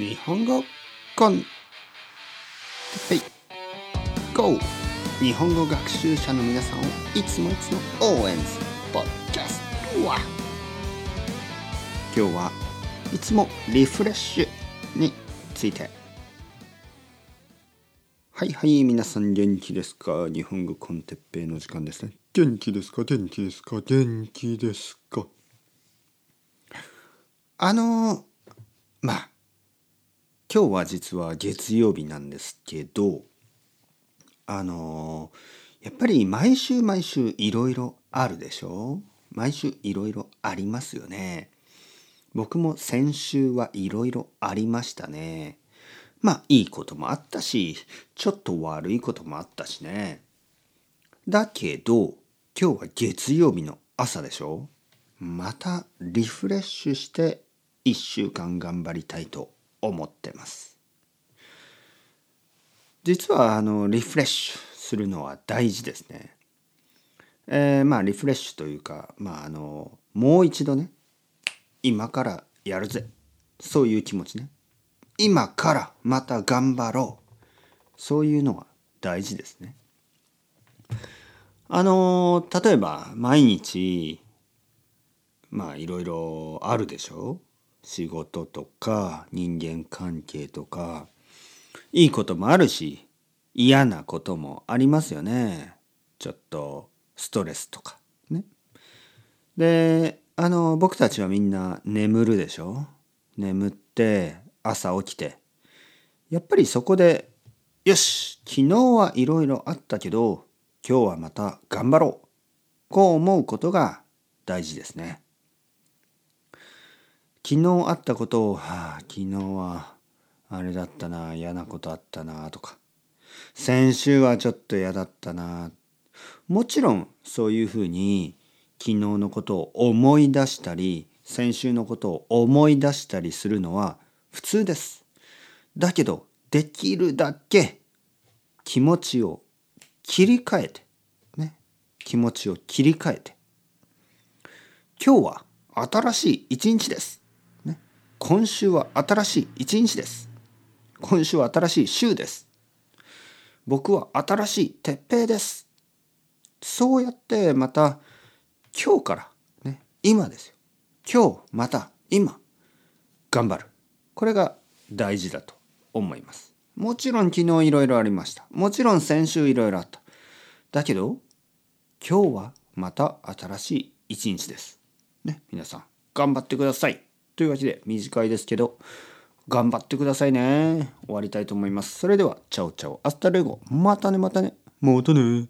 日本語コン。テッペイ GO! 日本語学習者の皆さんをいつもいつも応援するポッキャスト。は今日はいつもリフレッシュについて。はいはい皆さん元気ですか？日本語コンテッペイの時間ですね。元気ですか？元気ですか？元気ですか？あのまあ今日は実は月曜日なんですけどあのやっぱり毎週毎週いろいろあるでしょ？毎週いろいろありますよね。僕も先週はいろいろありましたね。まあいいこともあったしちょっと悪いこともあったしね。だけど今日は月曜日の朝でしょ？またリフレッシュして1週間頑張りたいと思ってます。実はあのリフレッシュするのは大事ですね。えー、まあリフレッシュというかまああのもう一度ね今からやるぜ。そういう気持ちね。今からまた頑張ろう。そういうのは大事ですね。あの例えば毎日まあいろいろあるでしょう。仕事とか人間関係とかいいこともあるし嫌なこともありますよね。ちょっとストレスとか。ね。であの僕たちはみんな眠るでしょ？眠って朝起きて。やっぱりそこでよし昨日はいろいろあったけど今日はまた頑張ろう。こう思うことが大事ですね。昨日あったことを、はあ、昨日はあれだったな嫌なことあったなとか。先週はちょっと嫌だったな。もちろんそういうふうに昨日のことを思い出したり先週のことを思い出したりするのは普通です。だけどできるだけ気持ちを切り替えてね気持ちを切り替えて。今日は新しい一日です。今週は新しい一日です。今週は新しい週です。僕は新しい鉄平です。そうやってまた今日からね、今ですよ。今日また今頑張る。これが大事だと思います。もちろん昨日いろいろありました。もちろん先週いろいろあった。だけど今日はまた新しい一日です。ね、皆さん頑張ってください。というわけで短いですけど頑張ってくださいね。終わりたいと思います。それでは ciao ciao。hasta luego。またねまたね。またね。